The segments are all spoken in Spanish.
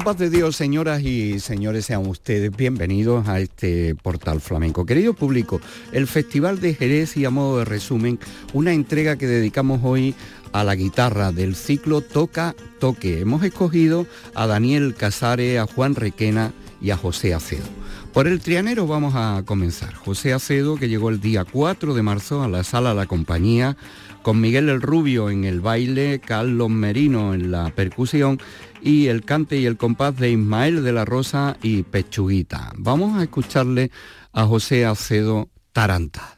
La paz de Dios, señoras y señores, sean ustedes bienvenidos a este portal flamenco. Querido público, el Festival de Jerez y a modo de resumen, una entrega que dedicamos hoy a la guitarra del ciclo Toca Toque. Hemos escogido a Daniel Casare, a Juan Requena y a José Acedo. Por el trianero vamos a comenzar. José Acedo, que llegó el día 4 de marzo a la sala La Compañía, con Miguel el Rubio en el baile, Carlos Merino en la percusión y el cante y el compás de Ismael de la Rosa y Pechuguita. Vamos a escucharle a José Acedo Taranta.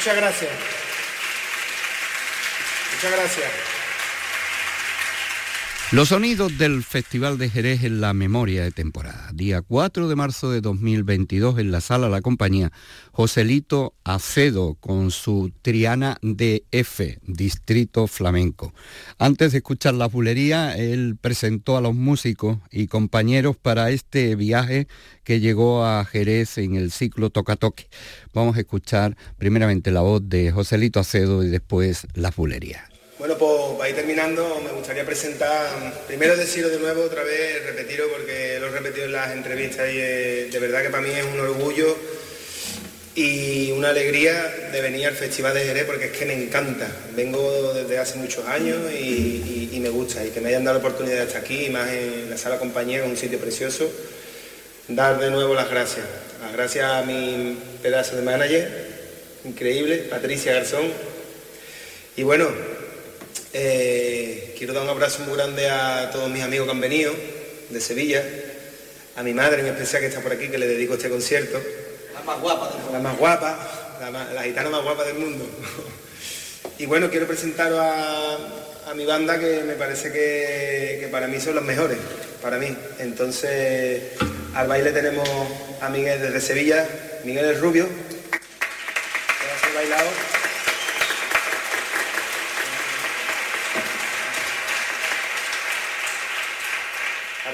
Muchas gracias. Muchas gracias. Los sonidos del Festival de Jerez en la memoria de temporada. Día 4 de marzo de 2022 en la sala La Compañía, Joselito Acedo con su Triana DF, Distrito Flamenco. Antes de escuchar la bulería, él presentó a los músicos y compañeros para este viaje que llegó a Jerez en el ciclo Toca Toque. Vamos a escuchar primeramente la voz de Joselito Acedo y después la bulería. Bueno, pues para ir terminando, me gustaría presentar, primero decirlo de nuevo, otra vez, repetirlo porque lo he repetido en las entrevistas y eh, de verdad que para mí es un orgullo y una alegría de venir al Festival de Jerez porque es que me encanta. Vengo desde hace muchos años y, me gusta y que me hayan dado la oportunidad de estar aquí, más en la sala compañía, un sitio precioso. Dar de nuevo las gracias. Las gracias a mi pedazo de manager, increíble, Patricia Garzón. Y bueno, eh, quiero dar un abrazo muy grande a todos mis amigos que han venido de Sevilla, a mi madre en especial que está por aquí, que le dedico este concierto. La más guapa del mundo. La más guapa, la, gitana más guapa del mundo. y bueno, quiero presentaros a, mi banda que me parece que, para mí son los mejores, para mí. Entonces, al baile tenemos a Miguel desde Sevilla, Miguel el Rubio, que va a ser bailado.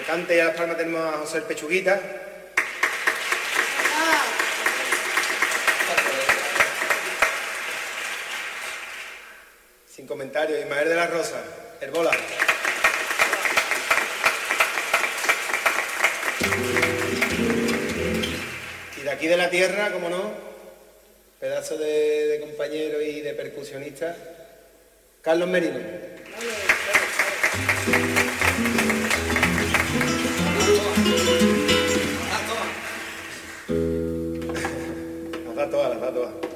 Arcante y a Las Palmas tenemos a José el Pechuguita. Sin comentarios, Ismael de la Rosa, Herbola. Y de aquí de la tierra, como no, pedazo de compañero y de percusionista, Carlos Merino. Va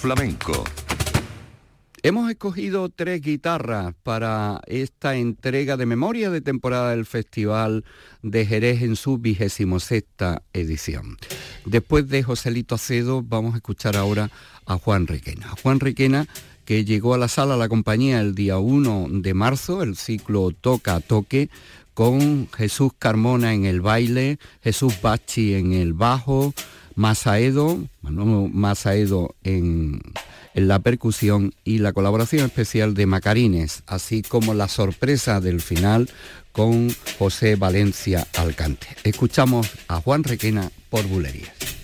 Flamenco. Hemos escogido tres guitarras para esta entrega de memoria de temporada del Festival de Jerez en su vigésimo sexta edición. Después de Joselito Acedo vamos a escuchar ahora a Juan Requena. Juan Requena que llegó a la sala la compañía el día 1 de marzo, el ciclo Toca a Toque, con Jesús Carmona en el baile, Jesús Bachi en el bajo, Masaedo, Manuel Masaedo en, en la percusión y la colaboración especial de Macarines, así como la sorpresa del final con José Valencia Alcante. Escuchamos a Juan Requena por Bulerías.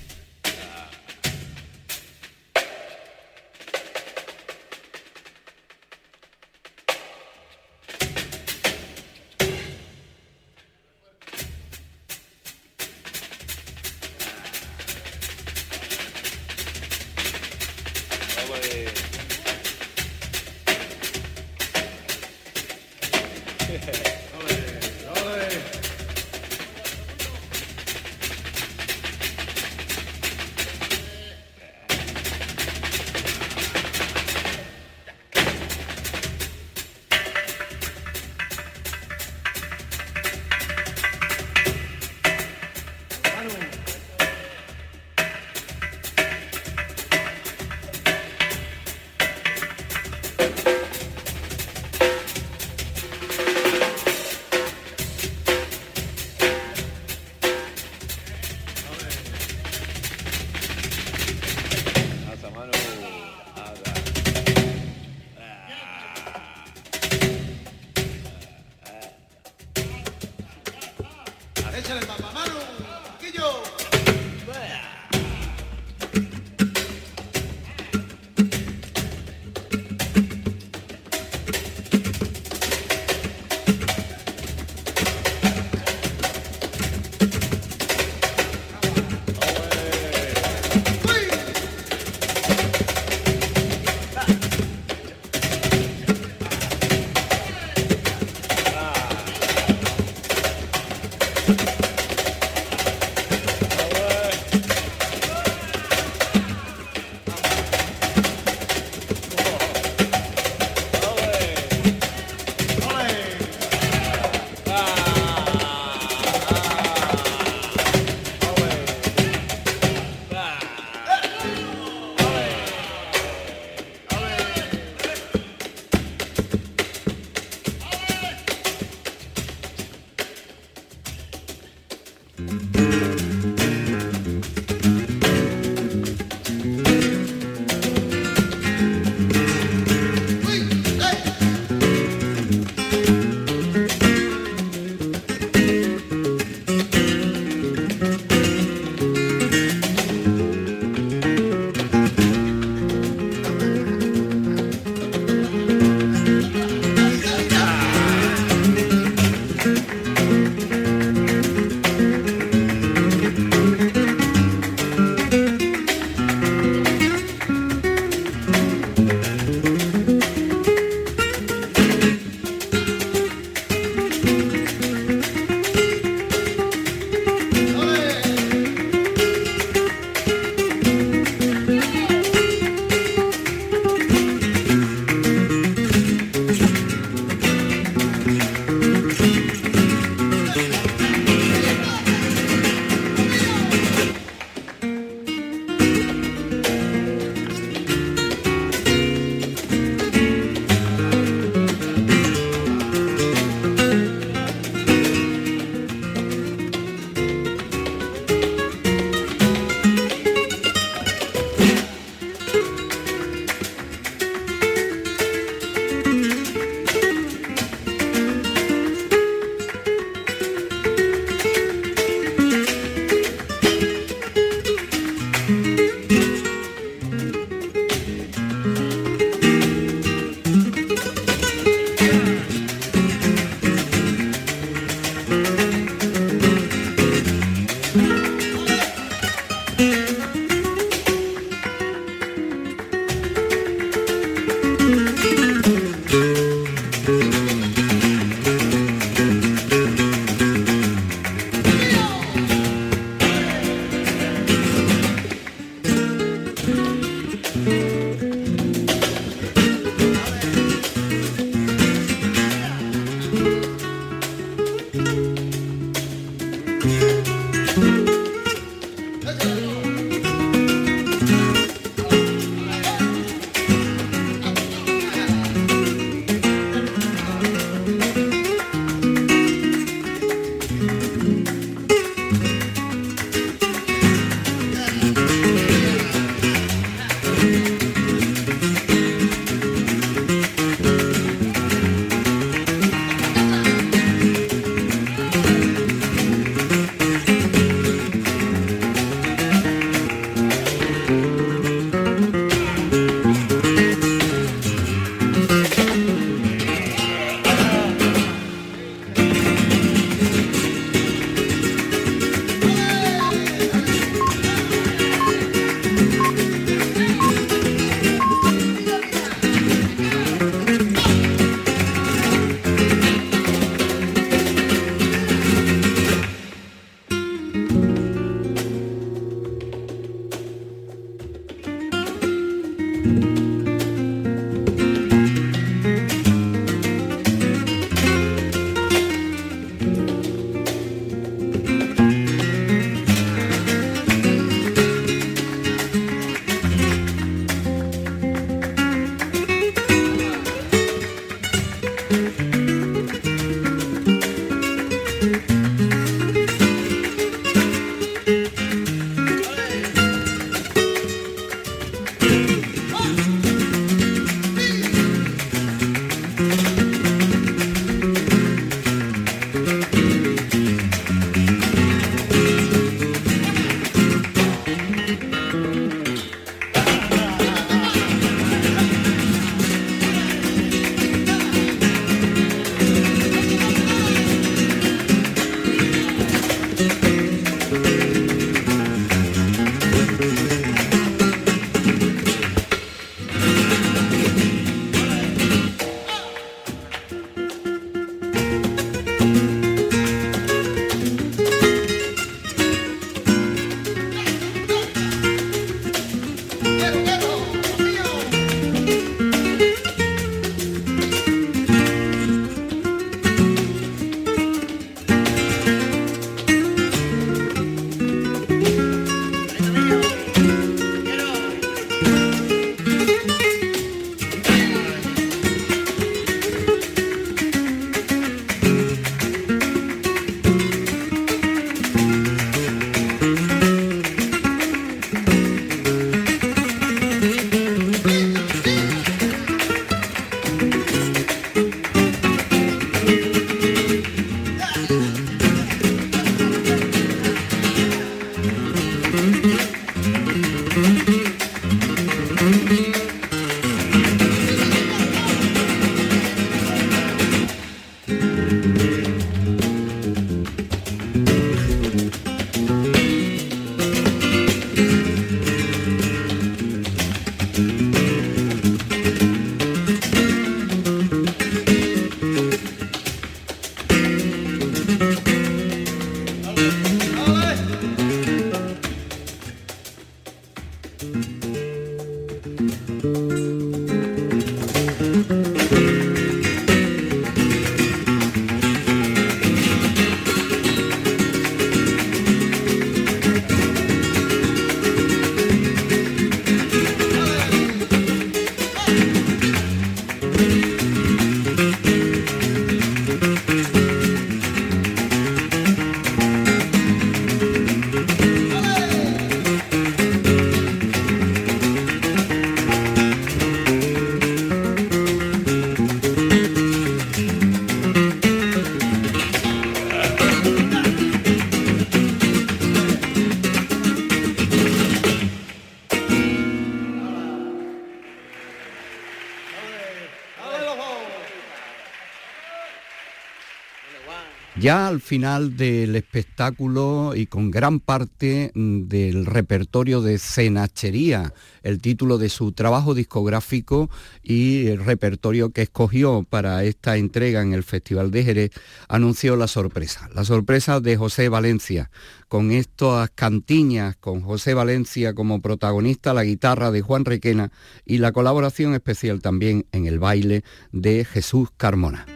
Ya al final del espectáculo y con gran parte mm, del repertorio de Cenachería, el título de su trabajo discográfico y el repertorio que escogió para esta entrega en el Festival de Jerez, anunció la sorpresa. La sorpresa de José Valencia, con estas cantiñas, con José Valencia como protagonista, la guitarra de Juan Requena y la colaboración especial también en el baile de Jesús Carmona.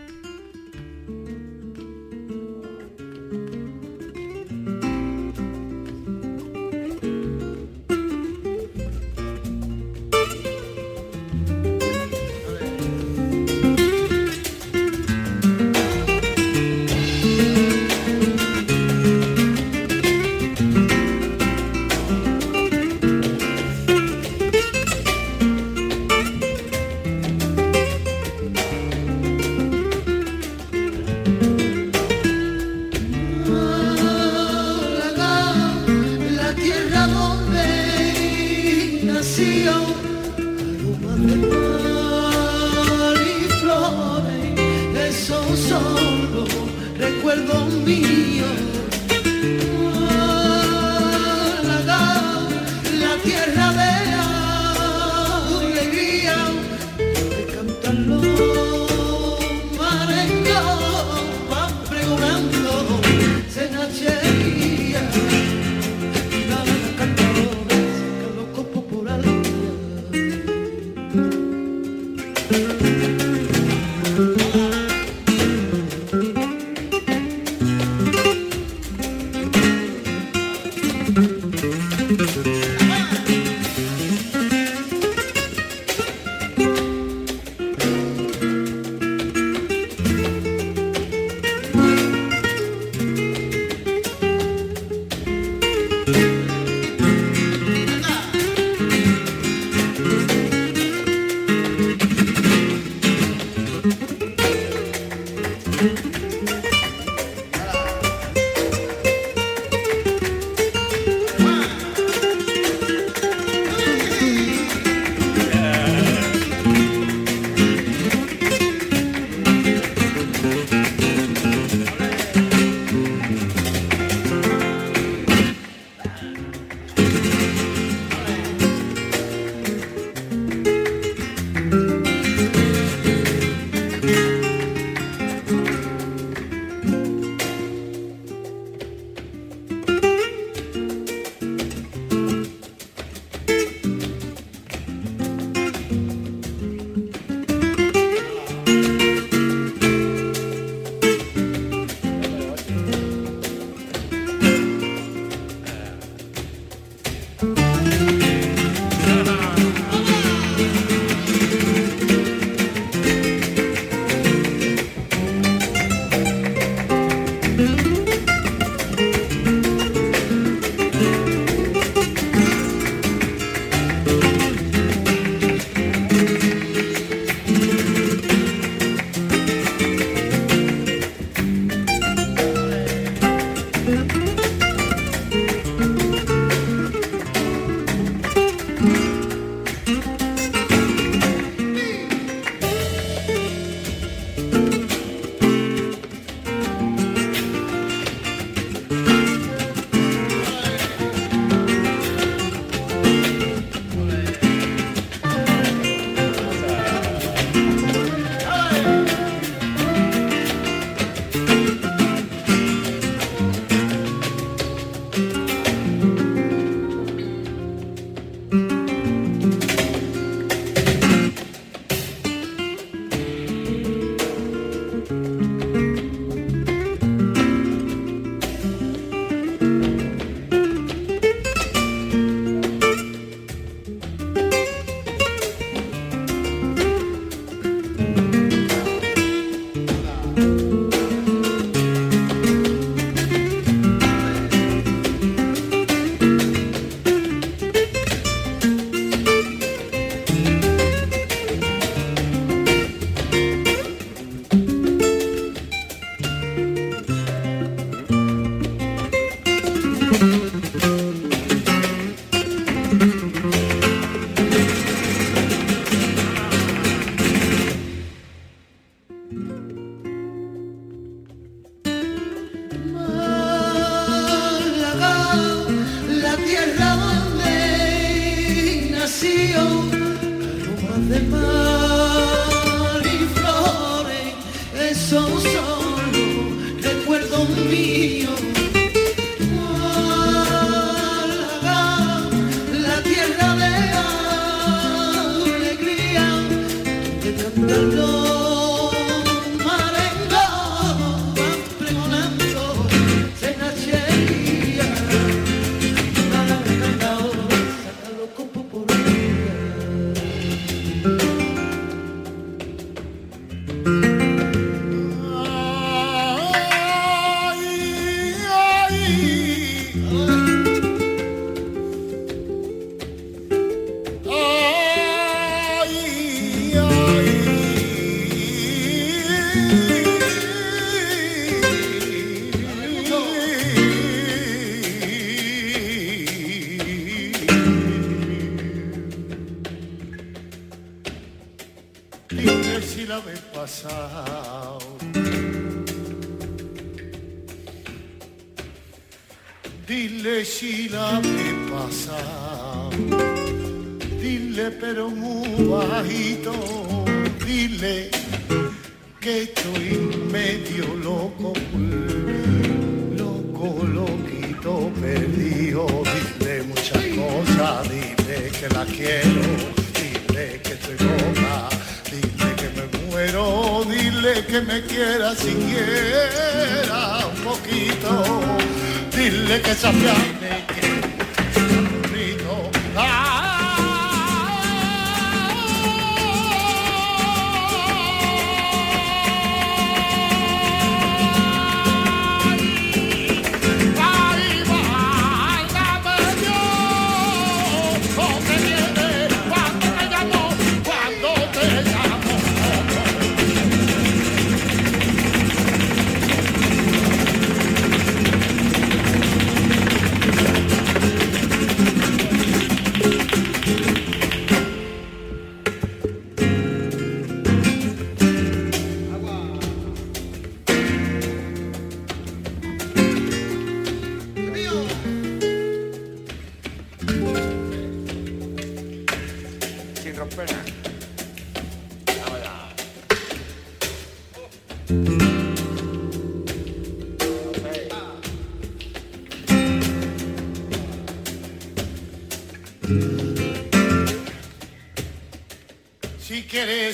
Mm-hmm.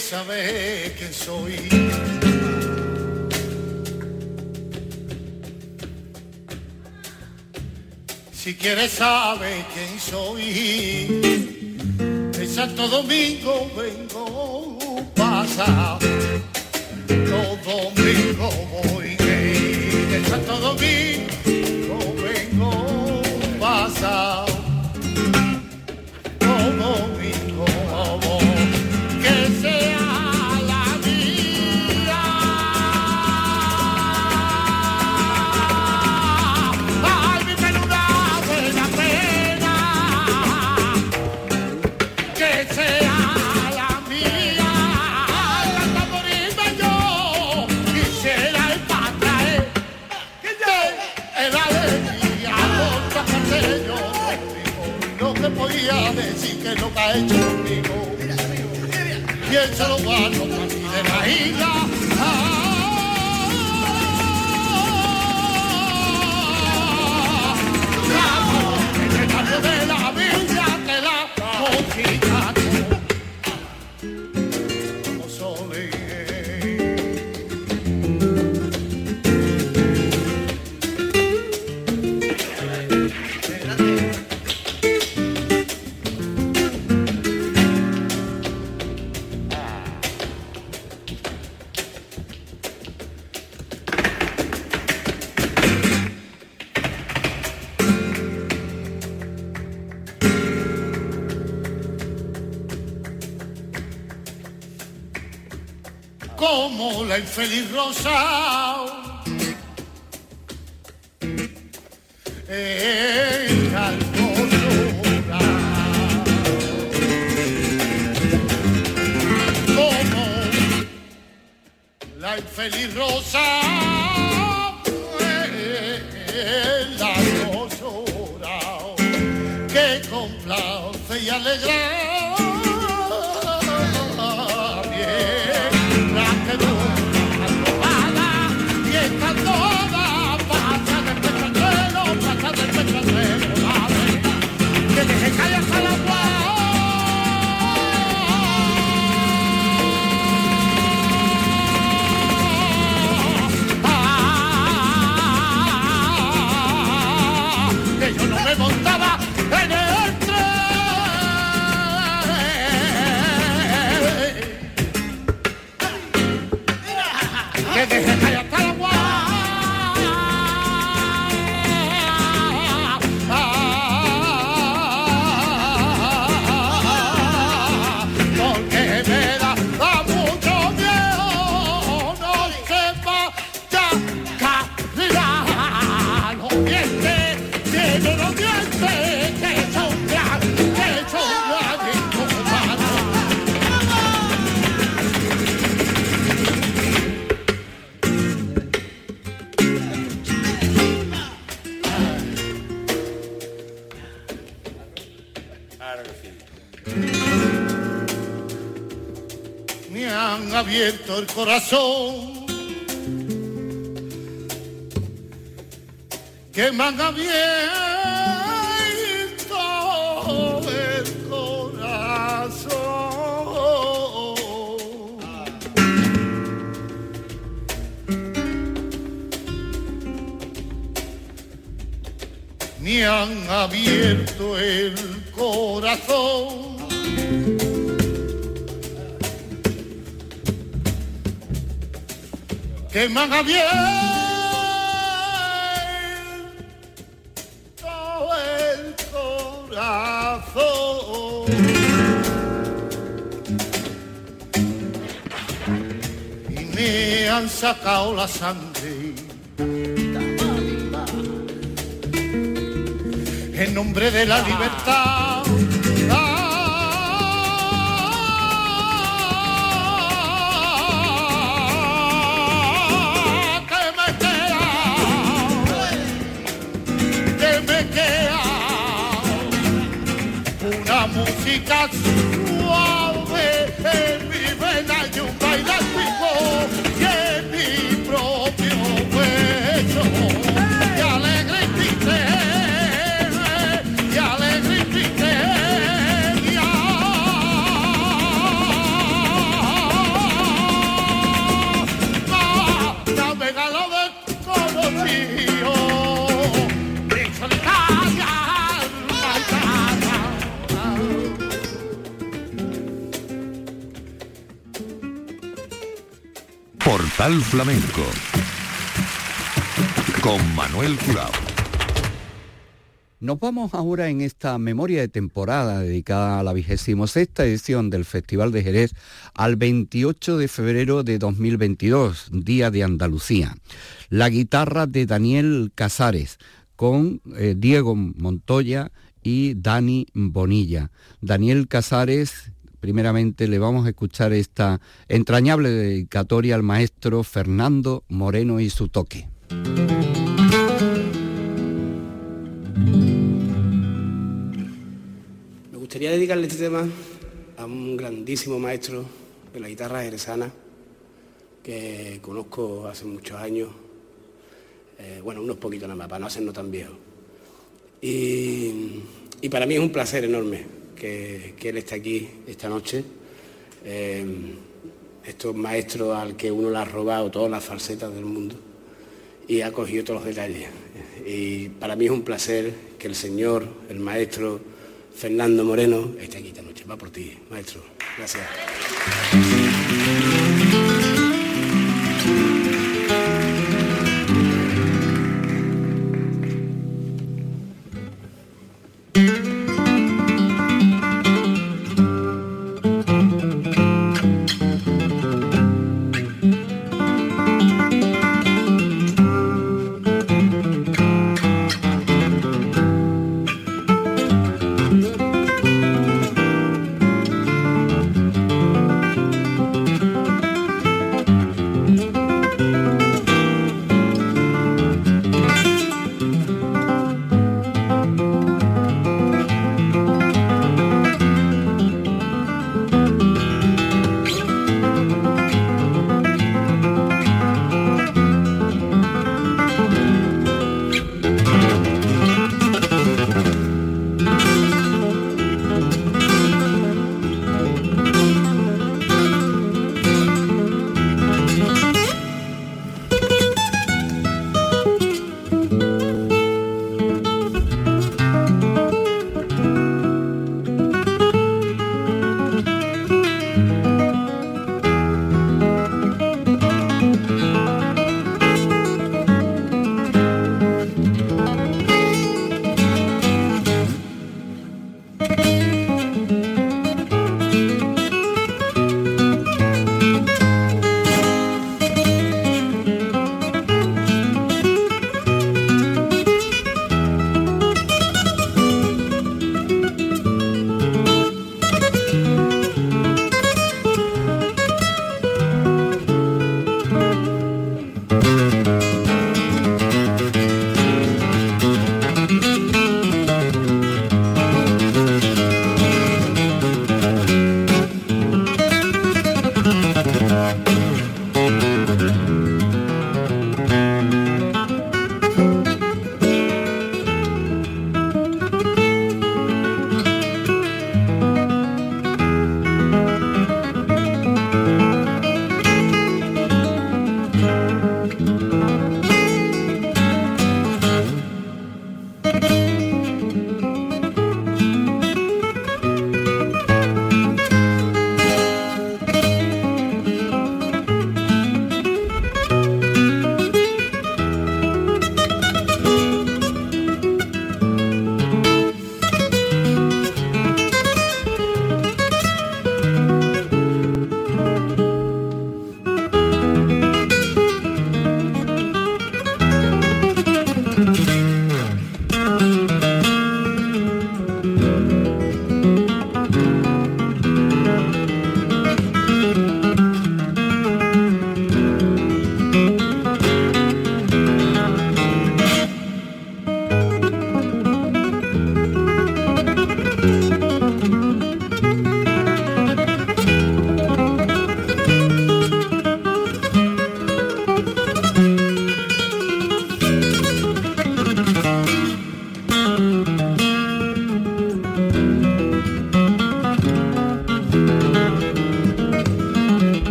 saber quién soy. Si quieres saber quién soy, de Santo Domingo vengo pasa, feliz rosa. El corazón. Que me han que me han abierto el corazón. Y me han sacado la sangre. En nombre de la libertad. Música Portal Flamenco con Manuel Curao. Nos vamos ahora en esta memoria de temporada dedicada a la vigésimo sexta edición del Festival de Jerez al 28 de febrero de 2022, Día de Andalucía. La guitarra de Daniel Casares con eh, Diego Montoya y Dani Bonilla. Daniel Casares, primeramente le vamos a escuchar esta entrañable dedicatoria al maestro Fernando Moreno y su toque. Me gustaría dedicarle este tema a un grandísimo maestro de la guitarra jerezana que conozco hace muchos años, eh, bueno, unos poquitos nada más, para no hacernos tan viejos. Y, y para mí es un placer enorme que, él esté aquí esta noche. Eh, estos maestros al que uno le ha robado todas las falsetas del mundo y ha cogido todos los detalles. Y para mí es un placer que el señor, el maestro Fernando Moreno, esté aquí esta noche. Va por ti, maestro. Gracias.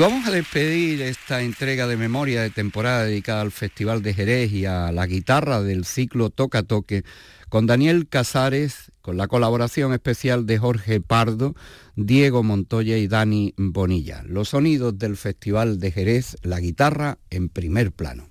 Vamos a despedir esta entrega de memoria de temporada dedicada al Festival de Jerez y a la guitarra del ciclo Toca Toque con Daniel Casares, con la colaboración especial de Jorge Pardo, Diego Montoya y Dani Bonilla. Los sonidos del Festival de Jerez, la guitarra en primer plano.